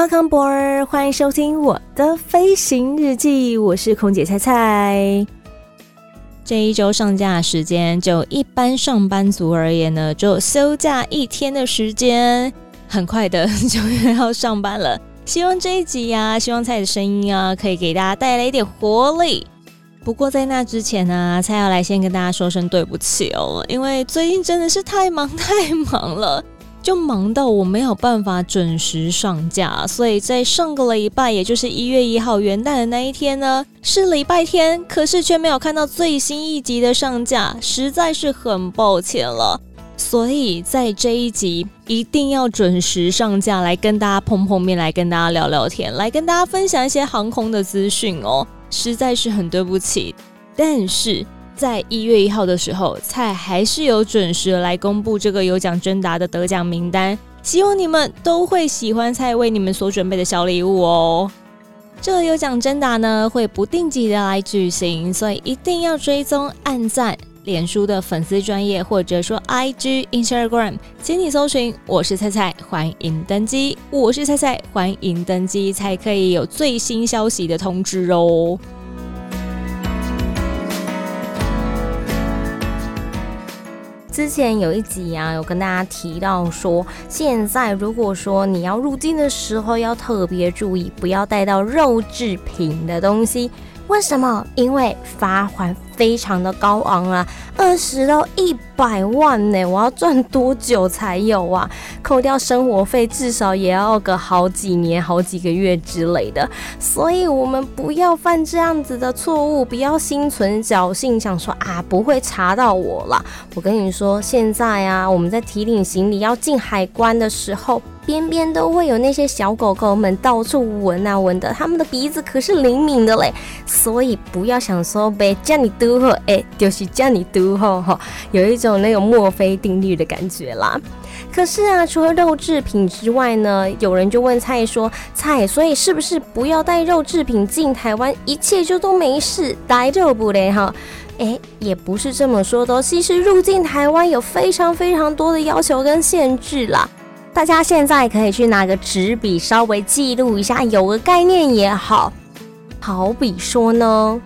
Welcome b o r 欢迎收听我的飞行日记，我是空姐菜菜。这一周上架时间，就一般上班族而言呢，就休假一天的时间，很快的 就要上班了。希望这一集呀、啊，希望菜的声音啊，可以给大家带来一点活力。不过在那之前呢、啊，菜要来先跟大家说声对不起哦，因为最近真的是太忙 太忙了。就忙到我没有办法准时上架，所以在上个礼拜，也就是一月一号元旦的那一天呢，是礼拜天，可是却没有看到最新一集的上架，实在是很抱歉了。所以在这一集一定要准时上架，来跟大家碰碰面，来跟大家聊聊天，来跟大家分享一些航空的资讯哦，实在是很对不起，但是。在一月一号的时候，菜还是有准时来公布这个有奖征答的得奖名单，希望你们都会喜欢菜为你们所准备的小礼物哦。这个有奖征答呢，会不定期的来举行，所以一定要追踪、按赞脸书的粉丝专业，或者说 IG、Instagram，请你搜寻“我是菜菜”，欢迎登机。我是菜菜，欢迎登机，才可以有最新消息的通知哦。之前有一集啊，有跟大家提到说，现在如果说你要入境的时候，要特别注意，不要带到肉制品的东西。为什么？因为罚款非常的高昂啊，二十到一百万呢！我要赚多久才有啊？扣掉生活费，至少也要个好几年、好几个月之类的。所以，我们不要犯这样子的错误，不要心存侥幸，想说啊不会查到我啦。我跟你说，现在啊，我们在提领行李要进海关的时候。边边都会有那些小狗狗们到处闻啊闻的，他们的鼻子可是灵敏的嘞，所以不要想说呗，叫你嘟吼，哎，就是叫你嘟吼吼，有一种那种墨菲定律的感觉啦。可是啊，除了肉制品之外呢，有人就问菜说，菜，所以是不是不要带肉制品进台湾，一切就都没事，带肉不嘞哈？哎，也不是这么说的，其实入境台湾有非常非常多的要求跟限制啦。大家现在可以去拿个纸笔，稍微记录一下，有个概念也好。好比说呢，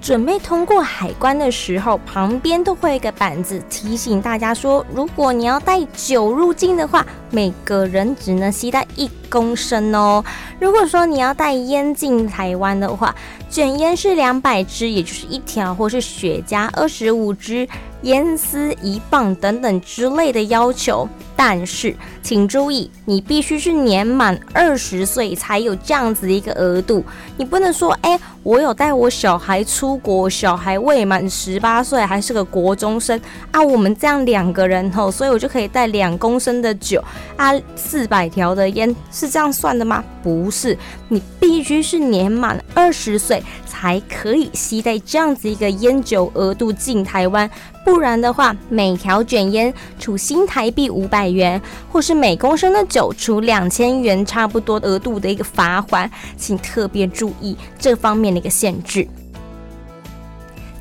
准备通过海关的时候，旁边都会有一个板子提醒大家说，如果你要带酒入境的话，每个人只能携带一公升哦。如果说你要带烟进台湾的话，卷烟是两百支，也就是一条，或是雪茄二十五支。烟丝一磅等等之类的要求，但是请注意，你必须是年满二十岁才有这样子的一个额度。你不能说，哎，我有带我小孩出国，小孩未满十八岁，还是个国中生啊。我们这样两个人吼，所以我就可以带两公升的酒啊，四百条的烟，是这样算的吗？不是，你必须是年满二十岁才可以携带这样子一个烟酒额度进台湾。不然的话，每条卷烟处新台币五百元，或是每公升的酒处两千元，差不多额度的一个罚锾，请特别注意这方面的一个限制。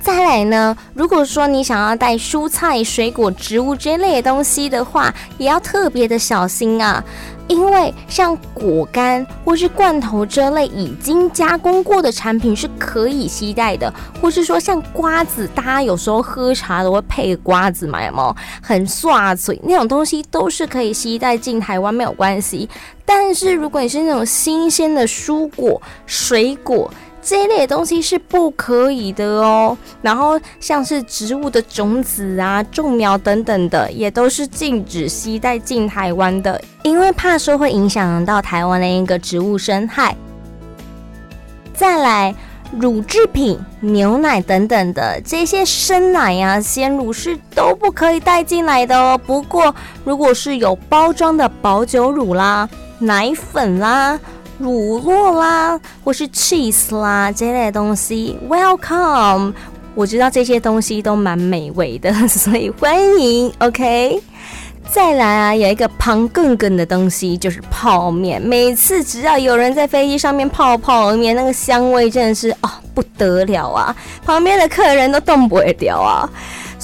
再来呢，如果说你想要带蔬菜、水果、植物这类的东西的话，也要特别的小心啊。因为像果干或是罐头这类已经加工过的产品是可以携带的，或是说像瓜子，大家有时候喝茶都会配瓜子嘛，有没有？很刷嘴那种东西都是可以携带进台湾，没有关系。但是如果你是那种新鲜的蔬果、水果，这一类的东西是不可以的哦。然后像是植物的种子啊、种苗等等的，也都是禁止携带进台湾的，因为怕说会影响到台湾的一个植物生态。再来，乳制品、牛奶等等的这些生奶呀、鲜乳是都不可以带进来的哦。不过，如果是有包装的保久乳啦、奶粉啦、乳酪啦，或是 cheese 啦这类的东西，welcome。我知道这些东西都蛮美味的，所以欢迎。OK。再来啊，有一个胖更更的东西，就是泡面。每次只要有人在飞机上面泡泡面，那个香味真的是哦不得了啊，旁边的客人都动不了啊。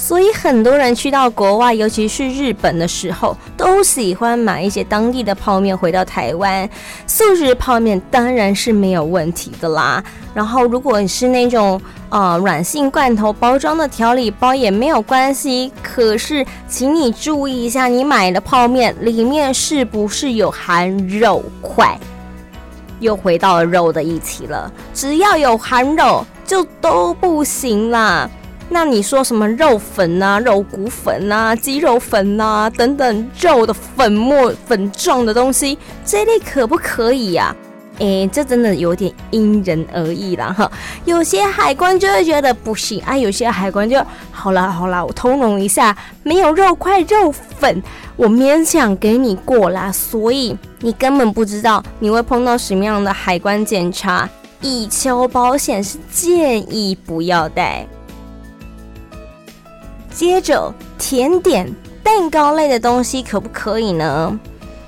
所以很多人去到国外，尤其是日本的时候，都喜欢买一些当地的泡面回到台湾。素食泡面当然是没有问题的啦。然后如果你是那种呃软性罐头包装的调理包也没有关系。可是请你注意一下，你买的泡面里面是不是有含肉块？又回到了肉的议题了。只要有含肉，就都不行啦。那你说什么肉粉啊、肉骨粉啊、鸡肉粉啊等等肉的粉末粉状的东西，这类可不可以呀？诶，这真的有点因人而异啦哈。有些海关就会觉得不行啊，有些海关就好啦好啦，我通融一下，没有肉块肉粉，我勉强给你过啦。所以你根本不知道你会碰到什么样的海关检查，以求保险是建议不要带。接着，甜点、蛋糕类的东西可不可以呢？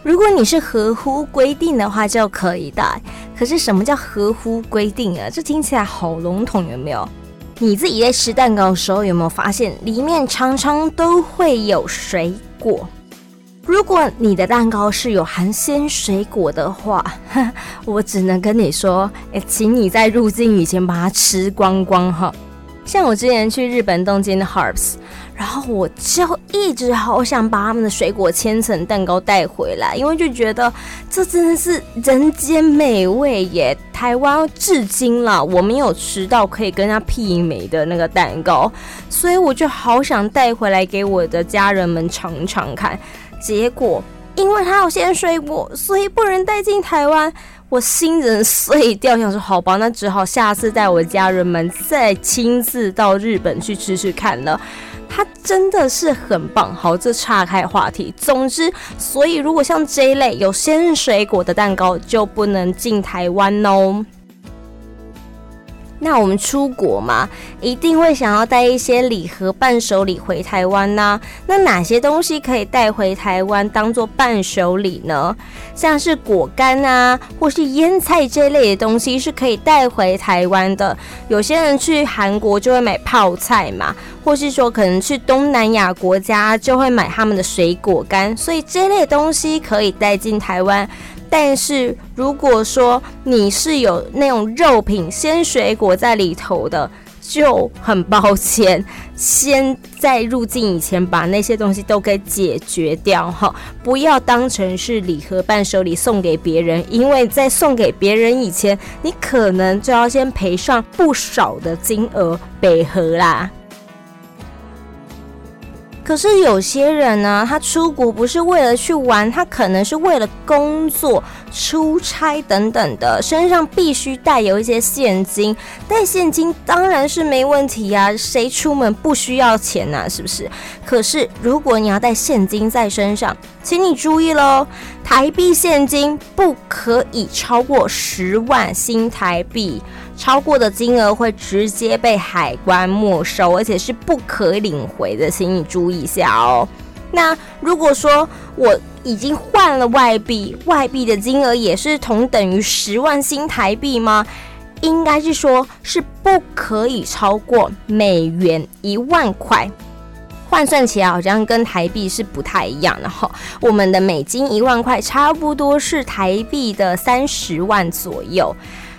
如果你是合乎规定的话，就可以带。可是什么叫合乎规定啊？这听起来好笼统，有没有？你自己在吃蛋糕的时候，有没有发现里面常常都会有水果？如果你的蛋糕是有含鲜水果的话，我只能跟你说，诶，请你在入境以前把它吃光光哈。像我之前去日本东京的 Harps，然后我就一直好想把他们的水果千层蛋糕带回来，因为就觉得这真的是人间美味耶！台湾至今了，我没有吃到可以跟它媲美的那个蛋糕，所以我就好想带回来给我的家人们尝尝看。结果因为它有鲜水果，所以不能带进台湾。我新人碎掉，想说好吧，那只好下次带我家人们再亲自到日本去吃吃看了。它真的是很棒。好，这岔开话题。总之，所以如果像这一类有鲜水果的蛋糕，就不能进台湾哦。那我们出国嘛，一定会想要带一些礼盒、伴手礼回台湾呐、那哪些东西可以带回台湾当做伴手礼呢？像是果干啊，或是腌菜这类的东西是可以带回台湾的。有些人去韩国就会买泡菜嘛，或是说可能去东南亚国家就会买他们的水果干，所以这类东西可以带进台湾。但是如果说你是有那种肉品、鲜水果在里头的，就很抱歉，先在入境以前把那些东西都给解决掉哈，不要当成是礼盒伴手礼送给别人，因为在送给别人以前，你可能就要先赔上不少的金额北盒啦。可是有些人呢，他出国不是为了去玩，他可能是为了工作、出差等等的，身上必须带有一些现金。带现金当然是没问题呀，谁出门不需要钱呢？是不是？可是如果你要带现金在身上，请你注意喽，台币现金不可以超过十万新台币。超过的金额会直接被海关没收，而且是不可领回的，请你注意一下哦。那如果说我已经换了外币，外币的金额也是同等于十万新台币吗？应该是说，是不可以超过美元一万块，换算起来好像跟台币是不太一样的哈。我们的美金一万块差不多是台币的三十万左右。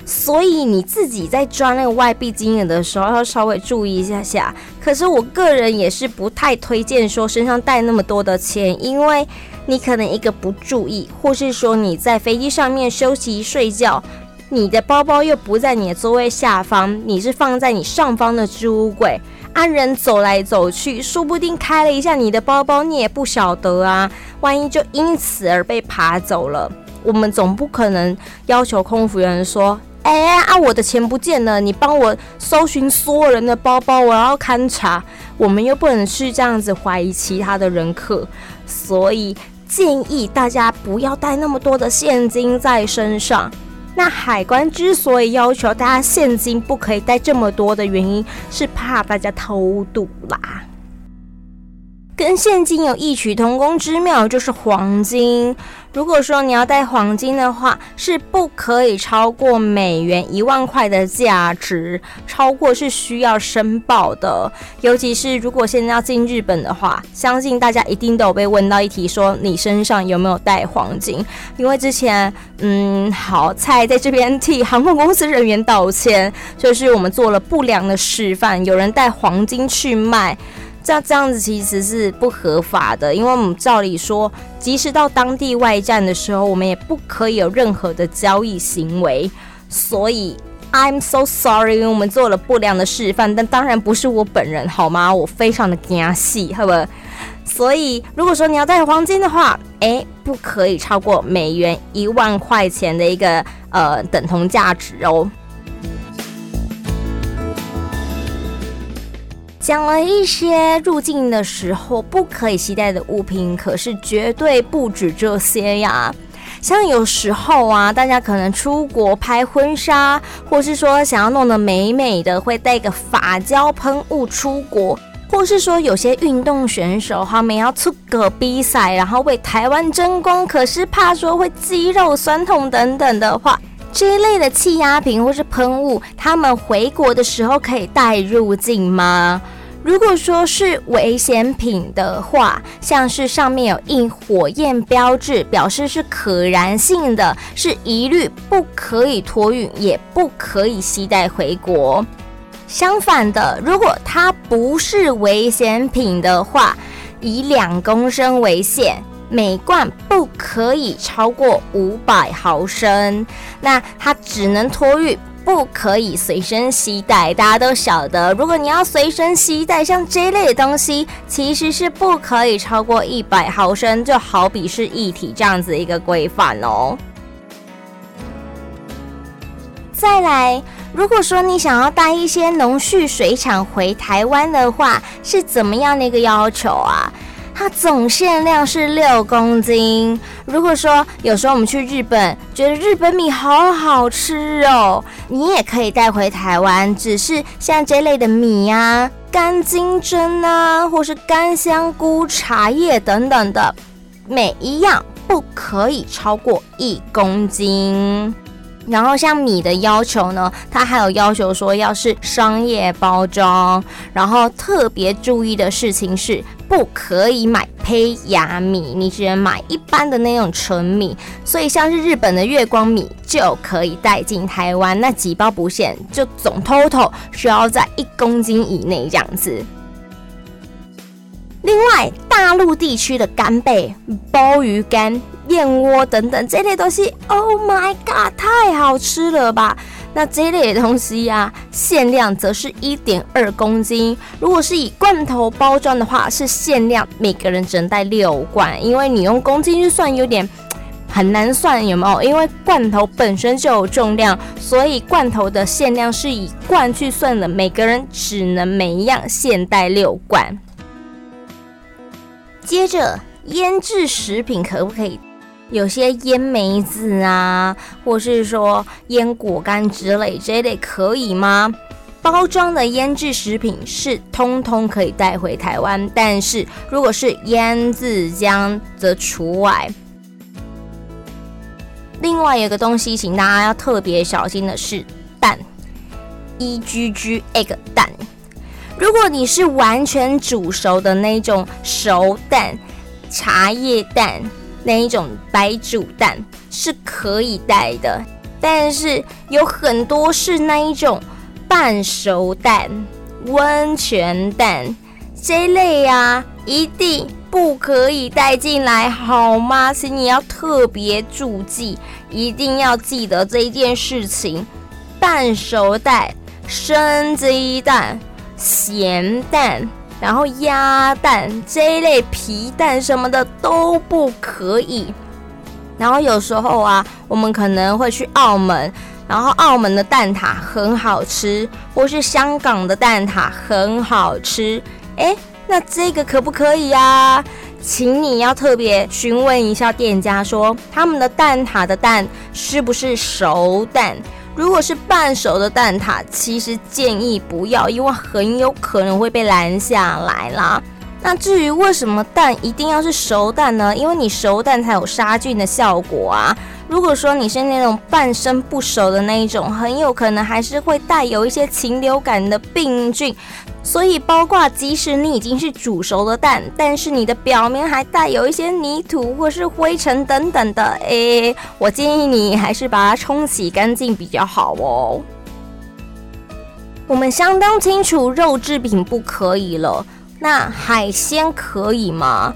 所以你自己在抓那个外币金额的时候，要稍微注意一下下。可是我个人也是不太推荐说身上带那么多的钱，因为你可能一个不注意，或是说你在飞机上面休息睡觉，你的包包又不在你的座位下方，你是放在你上方的置物柜，啊，人走来走去，说不定开了一下你的包包，你也不晓得啊，万一就因此而被扒走了，我们总不可能要求空服员说。哎啊，我的钱不见了，你帮我搜寻所有人的包包，我要勘察。我们又不能去这样子怀疑其他的人客，所以建议大家不要带那么多的现金在身上。那海关之所以要求大家现金不可以带这么多的原因，是怕大家偷渡啦。跟现金有异曲同工之妙，就是黄金。如果说你要带黄金的话，是不可以超过美元一万块的价值，超过是需要申报的。尤其是如果现在要进日本的话，相信大家一定都有被问到一题，说你身上有没有带黄金？因为之前，嗯，好，菜在这边替航空公司人员道歉，就是我们做了不良的示范，有人带黄金去卖。这这样子其实是不合法的，因为我们照理说，即使到当地外站的时候，我们也不可以有任何的交易行为。所以，I'm so sorry，我们做了不良的示范，但当然不是我本人，好吗？我非常的惊喜，好吧？所以，如果说你要带黄金的话，诶，不可以超过美元一万块钱的一个呃等同价值哦。讲了一些入境的时候不可以携带的物品，可是绝对不止这些呀。像有时候啊，大家可能出国拍婚纱，或是说想要弄得美美的，会带个发胶喷雾出国，或是说有些运动选手他们要出个比赛，然后为台湾争光，可是怕说会肌肉酸痛等等的话，这一类的气压瓶或是喷雾，他们回国的时候可以带入境吗？如果说是危险品的话，像是上面有印火焰标志，表示是可燃性的，是一律不可以托运，也不可以携带回国。相反的，如果它不是危险品的话，以两公升为限，每罐不可以超过五百毫升，那它只能托运。不可以随身携带，大家都晓得。如果你要随身携带，像这类的东西，其实是不可以超过一百毫升，就好比是液体这样子一个规范哦。再来，如果说你想要带一些农畜水产回台湾的话，是怎么样的一个要求啊？它总限量是六公斤。如果说有时候我们去日本，觉得日本米好好吃哦，你也可以带回台湾。只是像这类的米呀、干金针啊，或是干香菇、茶叶等等的，每一样不可以超过一公斤。然后像米的要求呢，它还有要求说要是商业包装，然后特别注意的事情是不可以买胚芽米，你只能买一般的那种纯米。所以像是日本的月光米就可以带进台湾，那几包不限，就总 total 需要在一公斤以内这样子。另外，大陆地区的干贝、鲍鱼干、燕窝等等这类东西，Oh my god，太好吃了吧！那这一类的东西呀、啊，限量则是一点二公斤。如果是以罐头包装的话，是限量每个人只能带六罐，因为你用公斤去算有点很难算，有没有？因为罐头本身就有重量，所以罐头的限量是以罐去算的，每个人只能每一样限带六罐。接着，腌制食品可不可以？有些腌梅子啊，或是说腌果干之类，这类可以吗？包装的腌制食品是通通可以带回台湾，但是如果是腌制浆则除外。另外有个东西，请大家要特别小心的是蛋，E G G egg 蛋。如果你是完全煮熟的那种熟蛋、茶叶蛋那一种白煮蛋是可以带的，但是有很多是那一种半熟蛋、温泉蛋这类啊，一定不可以带进来，好吗？请你要特别注记，一定要记得这一件事情：半熟蛋、生鸡蛋。咸蛋，然后鸭蛋这一类皮蛋什么的都不可以。然后有时候啊，我们可能会去澳门，然后澳门的蛋挞很好吃，或是香港的蛋挞很好吃，诶，那这个可不可以呀？请你要特别询问一下店家说，说他们的蛋挞的蛋是不是熟蛋？如果是半熟的蛋挞，其实建议不要，因为很有可能会被拦下来啦。那至于为什么蛋一定要是熟蛋呢？因为你熟蛋才有杀菌的效果啊。如果说你是那种半生不熟的那一种，很有可能还是会带有一些禽流感的病菌。所以，包括即使你已经是煮熟的蛋，但是你的表面还带有一些泥土或是灰尘等等的，诶，我建议你还是把它冲洗干净比较好哦。我们相当清楚肉制品不可以了，那海鲜可以吗？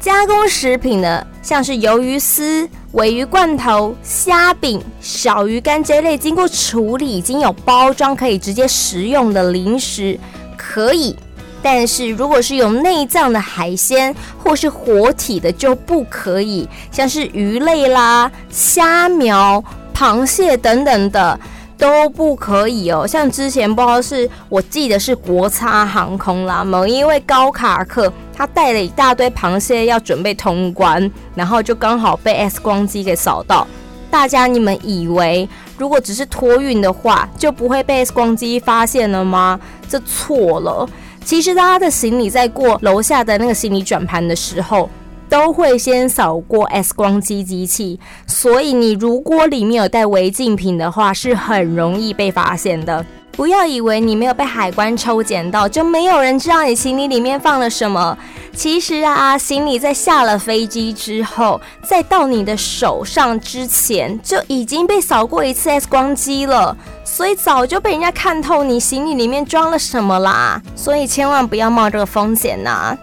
加工食品的，像是鱿鱼丝、尾鱼罐头、虾饼、小鱼干这类经过处理、已经有包装可以直接食用的零食，可以。但是如果是有内脏的海鲜或是活体的就不可以，像是鱼类啦、虾苗、螃蟹等等的。都不可以哦，像之前不知道是我记得是国差航空啦，某一位高卡客他带了一大堆螃蟹要准备通关，然后就刚好被 X 光机给扫到。大家你们以为如果只是托运的话，就不会被 X 光机发现了吗？这错了，其实他的行李在过楼下的那个行李转盘的时候。都会先扫过 X 光机机器，所以你如果里面有带违禁品的话，是很容易被发现的。不要以为你没有被海关抽检到，就没有人知道你行李里面放了什么。其实啊，行李在下了飞机之后，再到你的手上之前，就已经被扫过一次 X 光机了，所以早就被人家看透你行李里面装了什么啦。所以千万不要冒这个风险呐、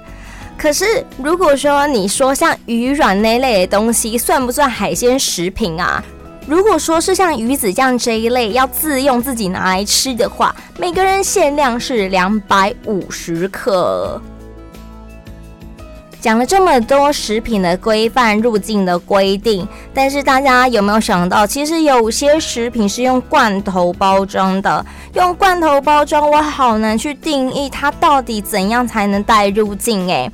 可是，如果说你说像鱼卵那类的东西，算不算海鲜食品啊？如果说是像鱼子酱这一类要自用自己拿来吃的话，每个人限量是两百五十克。讲了这么多食品的规范、入境的规定，但是大家有没有想到，其实有些食品是用罐头包装的？用罐头包装，我好难去定义它到底怎样才能带入境诶。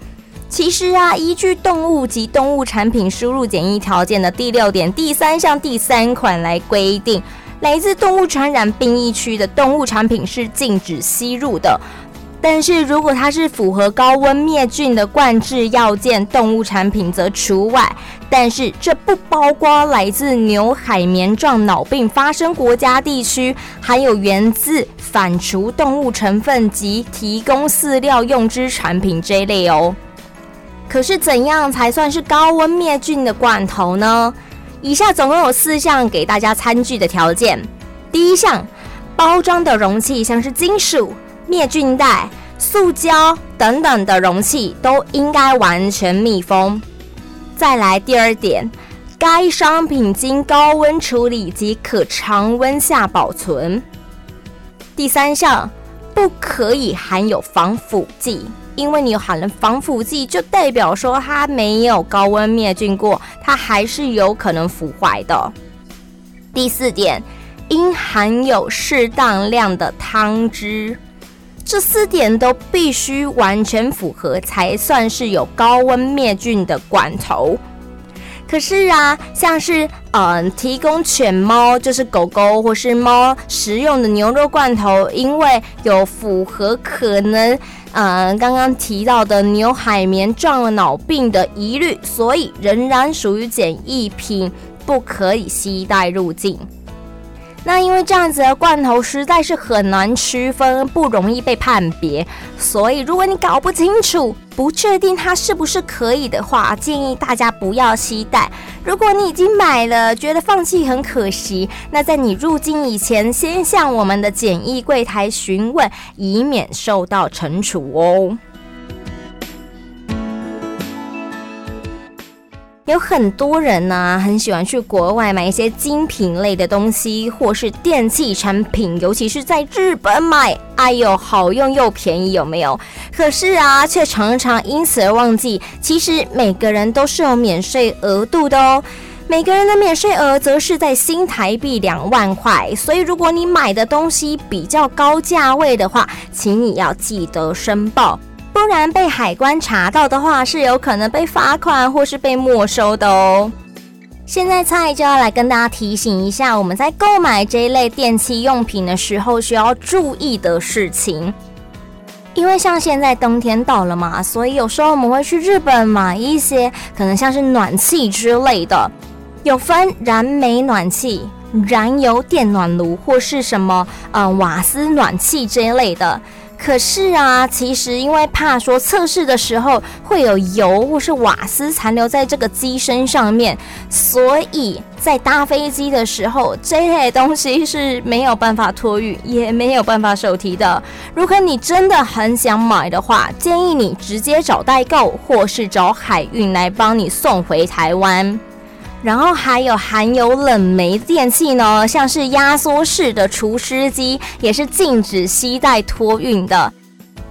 其实啊，依据动物及动物产品输入检疫条件的第六点第三项第三款来规定，来自动物传染病疫区的动物产品是禁止吸入的。但是如果它是符合高温灭菌的灌制要件，动物产品则除外。但是这不包括来自牛海绵状脑病发生国家地区，含有源自反刍动物成分及提供饲料用之产品这一类哦。可是怎样才算是高温灭菌的罐头呢？以下总共有四项给大家餐具的条件。第一项，包装的容器像是金属、灭菌袋、塑胶等等的容器都应该完全密封。再来第二点，该商品经高温处理及可常温下保存。第三项，不可以含有防腐剂。因为你含了防腐剂，就代表说它没有高温灭菌过，它还是有可能腐坏的。第四点，应含有适当量的汤汁，这四点都必须完全符合，才算是有高温灭菌的罐头。可是啊，像是嗯、提供犬猫就是狗狗或是猫食用的牛肉罐头，因为有符合可能嗯、刚刚提到的牛海绵状脑病的疑虑，所以仍然属于检疫品，不可以携带入境。那因为这样子的罐头实在是很难区分，不容易被判别，所以如果你搞不清楚，不确定它是不是可以的话，建议大家不要期待。如果你已经买了，觉得放弃很可惜，那在你入境以前，先向我们的检疫柜台询问，以免受到惩处哦。有很多人呢、很喜欢去国外买一些精品类的东西，或是电器产品，尤其是在日本买，哎呦，好用又便宜，有没有？可是啊，却常常因此而忘记，其实每个人都是有免税额度的哦。每个人的免税额则是在新台币两万块。所以，如果你买的东西比较高价位的话，请你要记得申报，不然被海关查到的话，是有可能被罚款或是被没收的哦。现在菜就要来跟大家提醒一下，我们在购买这一类电器用品的时候需要注意的事情。因为像现在冬天到了嘛，所以有时候我们会去日本买一些可能像是暖气之类的，有分燃煤暖气、燃油电暖炉或是什么嗯瓦斯暖气这一类的。可是啊，其实因为怕说测试的时候会有油或是瓦斯残留在这个机身上面，所以在搭飞机的时候，这类东西是没有办法托运，也没有办法手提的。如果你真的很想买的话，建议你直接找代购，或是找海运来帮你送回台湾。然后还有含有冷媒电器呢，像是压缩式的除湿机，也是禁止携带托运的。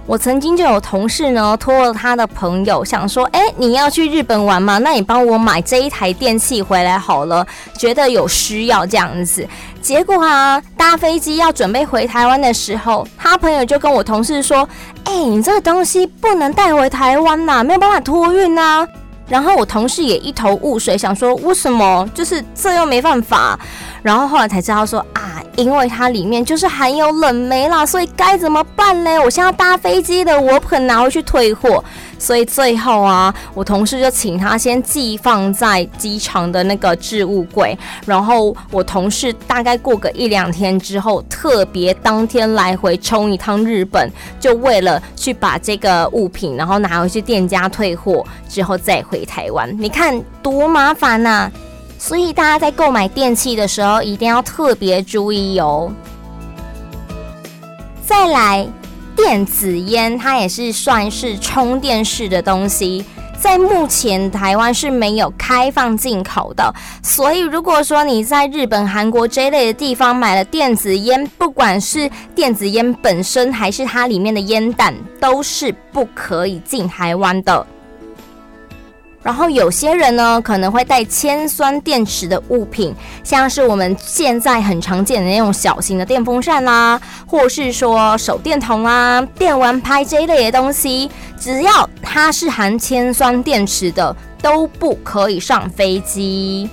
我曾经就有同事呢，托了他的朋友，想说，哎，你要去日本玩吗？那你帮我买这一台电器回来好了，觉得有需要这样子。结果啊，搭飞机要准备回台湾的时候，他朋友就跟我同事说，哎，你这个东西不能带回台湾呐，没有办法托运呐。然后我同事也一头雾水，想说为什么？就是这又没办法。然后后来才知道说啊，因为它里面就是含有冷媒啦，所以该怎么办呢？我现在搭飞机的，我不可能拿回去退货。所以最后啊，我同事就请他先寄放在机场的那个置物柜。然后我同事大概过个一两天之后，特别当天来回冲一趟日本，就为了去把这个物品，然后拿回去店家退货，之后再回台湾。你看多麻烦呐！所以大家在购买电器的时候，一定要特别注意哦。再来，电子烟它也是算是充电式的东西，在目前台湾是没有开放进口的。所以如果说你在日本、韩国这类的地方买了电子烟，不管是电子烟本身还是它里面的烟弹，都是不可以进台湾的。然后有些人呢，可能会带铅酸电池的物品，像是我们现在很常见的那种小型的电风扇啦，或是说手电筒啊、电玩拍这一类的东西，只要它是含铅酸电池的，都不可以上飞机。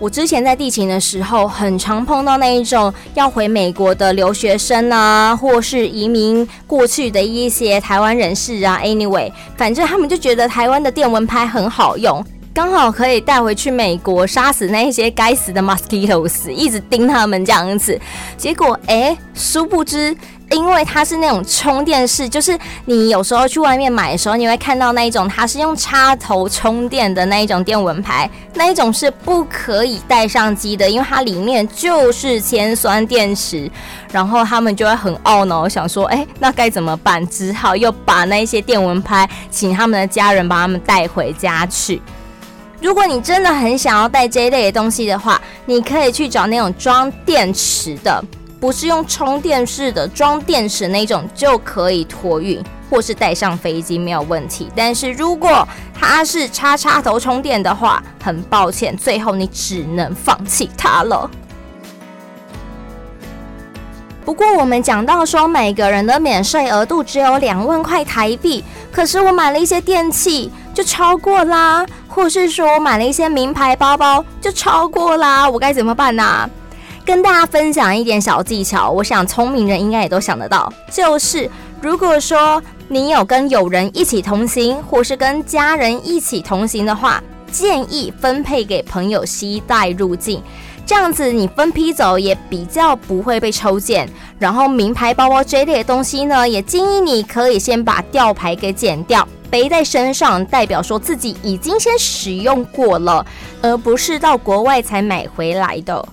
我之前在地勤的时候，很常碰到那一种要回美国的留学生啊，或是移民过去的一些台湾人士啊。Anyway，反正他们就觉得台湾的电蚊拍很好用，刚好可以带回去美国杀死那一些该死的 mosquitoes，一直叮他们这样子。结果，哎，殊不知。因为它是那种充电式，就是你有时候去外面买的时候，你会看到那一种它是用插头充电的那一种电蚊拍，那一种是不可以带上机的，因为它里面就是铅酸电池。然后他们就会很懊恼，想说，哎，那该怎么办？只好又把那些电蚊拍请他们的家人把他们带回家去。如果你真的很想要带这一类的东西的话，你可以去找那种装电池的。不是用充电式的装电池那种就可以托运或是带上飞机没有问题，但是如果它是插插头充电的话，很抱歉，最后你只能放弃它了。不过我们讲到说每个人的免税额度只有两万块台币，可是我买了一些电器就超过啦，或是说我买了一些名牌包包就超过啦，我该怎么办呢、跟大家分享一点小技巧，我想聪明人应该也都想得到，就是如果说你有跟友人一起同行，或是跟家人一起同行的话，建议分配给朋友携带入境，这样子你分批走也比较不会被抽检。然后名牌包包这类的东西呢，也建议你可以先把吊牌给剪掉，背在身上，代表说自己已经先使用过了，而不是到国外才买回来的。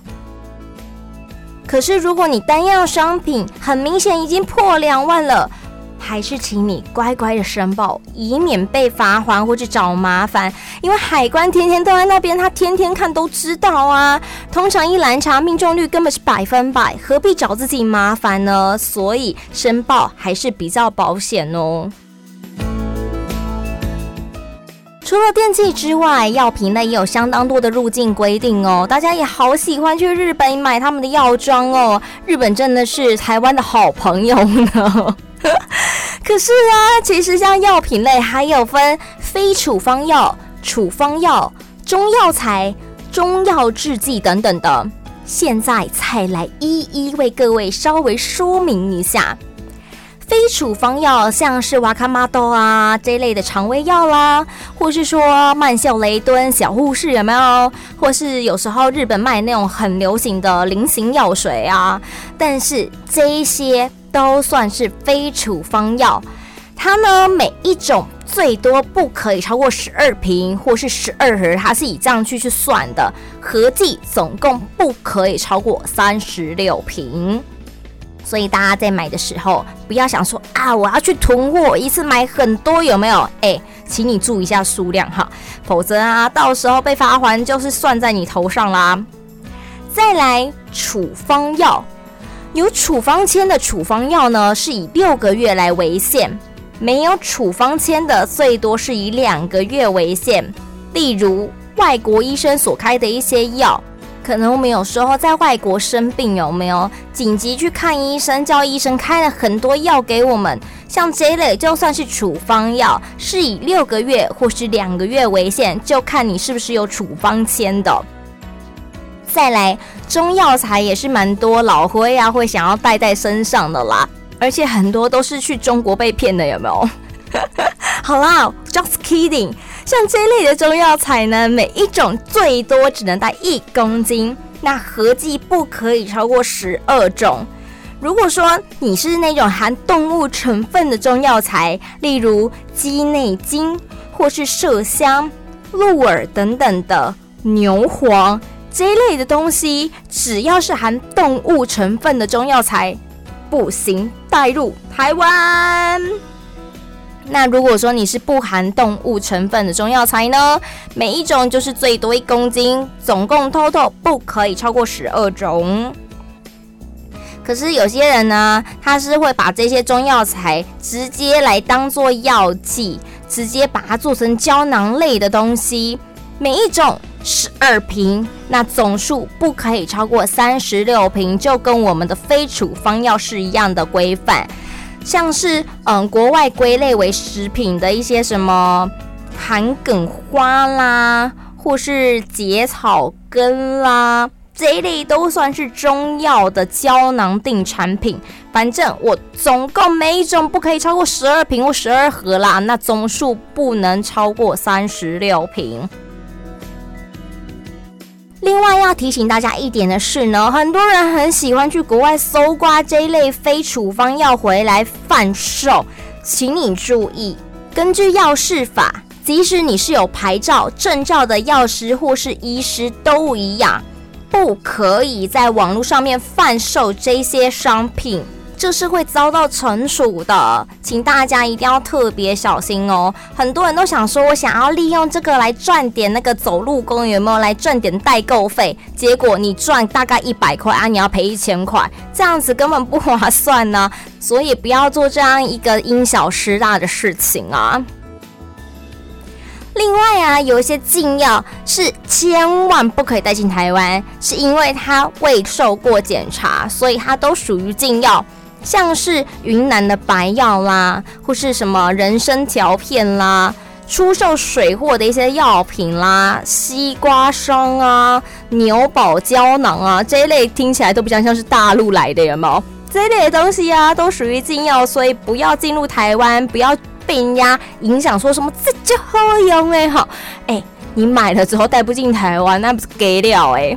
可是，如果你单样商品很明显已经破两万了，还是请你乖乖的申报，以免被罚还或者找麻烦。因为海关天天都在那边，他天天看都知道啊。通常一拦查命中率根本是百分百，何必找自己麻烦呢？所以申报还是比较保险哦。除了电器之外，药品类也有相当多的入境规定哦。大家也好喜欢去日本买他们的药妆哦。日本真的是台湾的好朋友呢。可是啊，其实像药品类还有分非处方药、处方药、中药材、中药制剂等等的。现在才来一一为各位稍微说明一下。非处方药像是瓦卡玛多啊这类的肠胃药啦，或是说曼秀雷敦小护士有没有？或是有时候日本卖那种很流行的菱形药水啊，但是这些都算是非处方药，它呢每一种最多不可以超过十二瓶或是十二盒，它是以这样去去算的，合计总共不可以超过三十六瓶。所以大家在买的时候，不要想说啊，我要去囤货，一次买很多，有没有？哎，请你注意一下数量哈，否则啊，到时候被罚锾就是算在你头上啦。再来，处方药，有处方签的处方药呢，是以六个月来为限；没有处方签的，最多是以两个月为限。例如，外国医生所开的一些药。可能我们有时候在外国生病，有没有紧急去看医生，叫医生开了很多药给我们？像这类就算是处方药，是以六个月或是两个月为限，就看你是不是有处方签的。再来，中药材也是蛮多老灰啊会想要带在身上的啦，而且很多都是去中国被骗的，有没有？好啦，just kidding。像这类的中药材呢，每一种最多只能带一公斤，那合计不可以超过十二种。如果说你是那种含动物成分的中药材，例如鸡内金或是麝香、鹿耳等等的牛黄这一类的东西，只要是含动物成分的中药材，不行带入台湾。那如果说你是不含动物成分的中药材呢，每一种就是最多一公斤，总共 total 不可以超过十二种。可是有些人呢，他是会把这些中药材直接来当做药剂，直接把它做成胶囊类的东西，每一种十二瓶，那总数不可以超过三十六瓶，就跟我们的非处方药是一样的规范。像是嗯，国外归类为食品的一些什么含梗花啦，或是结草根啦，这一类都算是中药的胶囊定产品。反正我总共每一种不可以超过十二瓶或十二盒啦，那总数不能超过三十六瓶。另外要提醒大家一点的是呢，很多人很喜欢去国外搜刮这一类非处方药回来贩售，请你注意，根据药事法，即使你是有牌照、证照的药师或是医师都一样，不可以在网络上面贩售这些商品。这是会遭到惩处的，请大家一定要特别小心哦。很多人都想说，我想要利用这个来赚点那个走路工，有没有来赚点代购费？结果你赚大概一百块啊，你要赔一千块，这样子根本不划算呢。所以不要做这样一个因小失大的事情啊。另外啊，有一些禁药是千万不可以带进台湾，是因为它未受过检查，所以它都属于禁药。像是云南的白药啦，或是什么人参条片啦，出售水货的一些药品啦，西瓜霜啊、牛宝胶囊啊这一类听起来都比较像是大陆来的，有没有？这一类的东西啊，都属于禁药，所以不要进入台湾，不要被人家影响，说什么这就好用哎好，哎，你买了之后带不进台湾，那不是给了哎。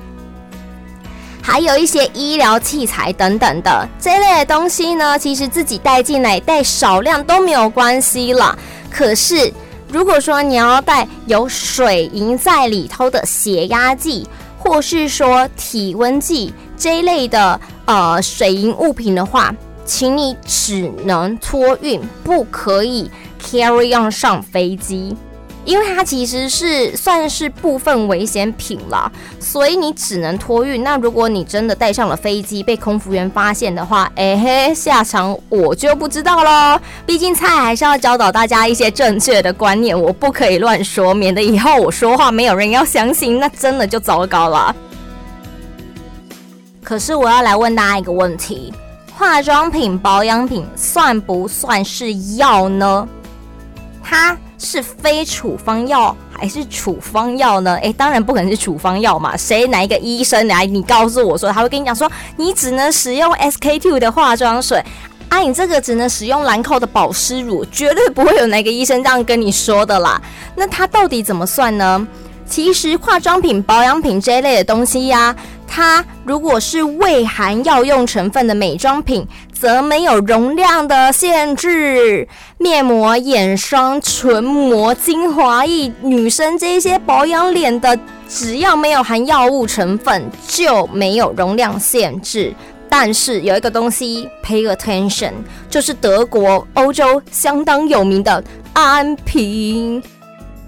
还有一些医疗器材等等的这类的东西呢，其实自己带进来带少量都没有关系了。可是如果说你要带有水银在里头的血压计，或是说体温计这一类的呃水银物品的话，请你只能托运，不可以 carry on 上飞机。因为它其实是算是部分危险品啦，所以你只能托运。那如果你真的带上了飞机，被空服员发现的话，哎嘿，下场我就不知道喽。毕竟菜还是要教导大家一些正确的观念，我不可以乱说，免得以后我说话没有人要相信，那真的就糟糕了。可是我要来问大家一个问题：化妆品、保养品算不算是药呢？它是非处方药还是处方药呢？诶，当然不可能是处方药嘛。谁哪一个医生来？你告诉我说，他会跟你讲说，你只能使用 SK two 的化妆水，啊，你这个只能使用兰蔻的保湿乳，绝对不会有哪个医生这样跟你说的啦。那它到底怎么算呢？其实化妆品、保养品这一类的东西呀、它如果是未含药用成分的美妆品，则没有容量的限制。面膜、眼霜、唇膜、精华液，女生这些保养脸的，只要没有含药物成分，就没有容量限制。但是有一个东西，pay attention，就是德国、欧洲相当有名的安瓶。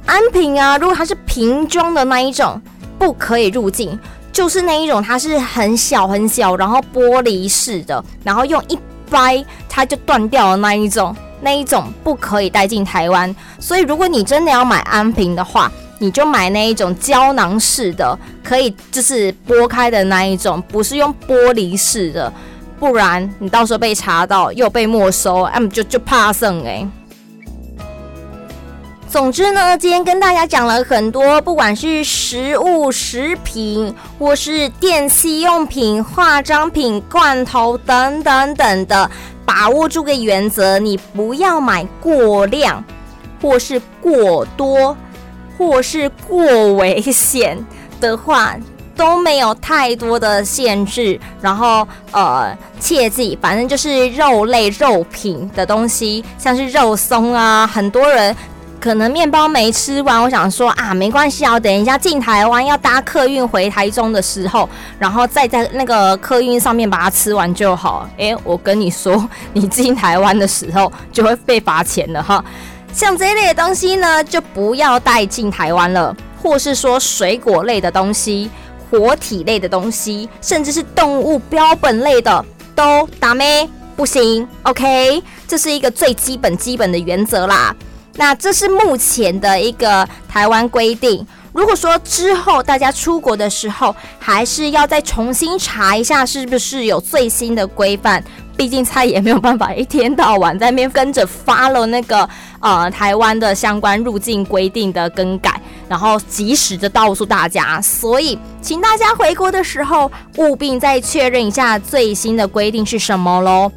安瓶啊，如果它是瓶装的那一种，不可以入境；就是那一种，它是很小很小，然后玻璃式的，然后用一掰它就断掉的那一种，那一种不可以带进台湾。所以，如果你真的要买安瓶的话，你就买那一种胶囊式的，可以就是剥开的那一种，不是用玻璃式的，不然你到时候被查到又被没收，嗯，就就怕剩哎。总之呢，今天跟大家讲了很多，不管是食物、食品，或是电器用品、化妆品、罐头等等等的，把握住个原则，你不要买过量，或是过多，或是过危险的话，都没有太多的限制。然后呃，切记，反正就是肉类、肉品的东西，像是肉松啊，很多人。可能面包没吃完，我想说啊，没关系啊，等一下进台湾要搭客运回台中的时候，然后再在那个客运上面把它吃完就好。诶、我跟你说，你进台湾的时候 就会被罚钱了哈。像这一类的东西呢，就不要带进台湾了，或是说水果类的东西、活体类的东西，甚至是动物标本类的，都打咩不行。OK，这是一个最基本基本的原则啦。那这是目前的一个台湾规定。如果说之后大家出国的时候，还是要再重新查一下是不是有最新的规范。毕竟他也没有办法一天到晚在那边跟着 follow 那个 呃台湾的相关入境规定的更改，然后及时的告诉大家。所以，请大家回国的时候务必再确认一下最新的规定是什么喽。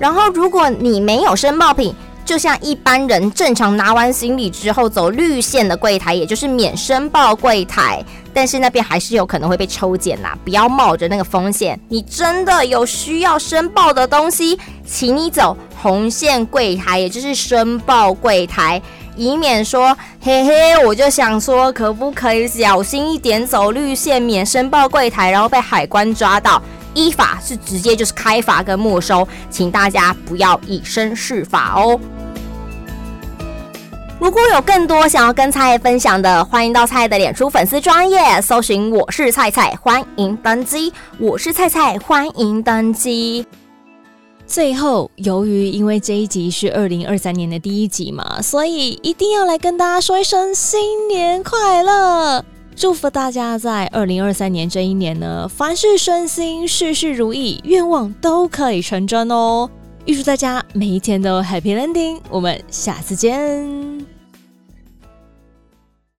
然后，如果你没有申报品，就像一般人正常拿完行李之后走绿线的柜台，也就是免申报柜台，但是那边还是有可能会被抽检呐，不要冒着那个风险。你真的有需要申报的东西，请你走红线柜台，也就是申报柜台，以免说嘿嘿，我就想说可不可以小心一点走绿线免申报柜台，然后被海关抓到。依法是直接就是开罚跟没收，请大家不要以身试法哦。如果有更多想要跟菜菜分享的，欢迎到菜的脸书粉丝专页搜寻我是菜菜，欢迎登机。我是菜菜，欢迎登机。最后，由于因为这一集是二零二三年的第一集嘛，所以一定要来跟大家说一声新年快乐。祝福大家在二零二三年这一年呢，凡事顺心，事事如意，愿望都可以成真哦！预祝大家每一天都 Happy Landing，我们下次见。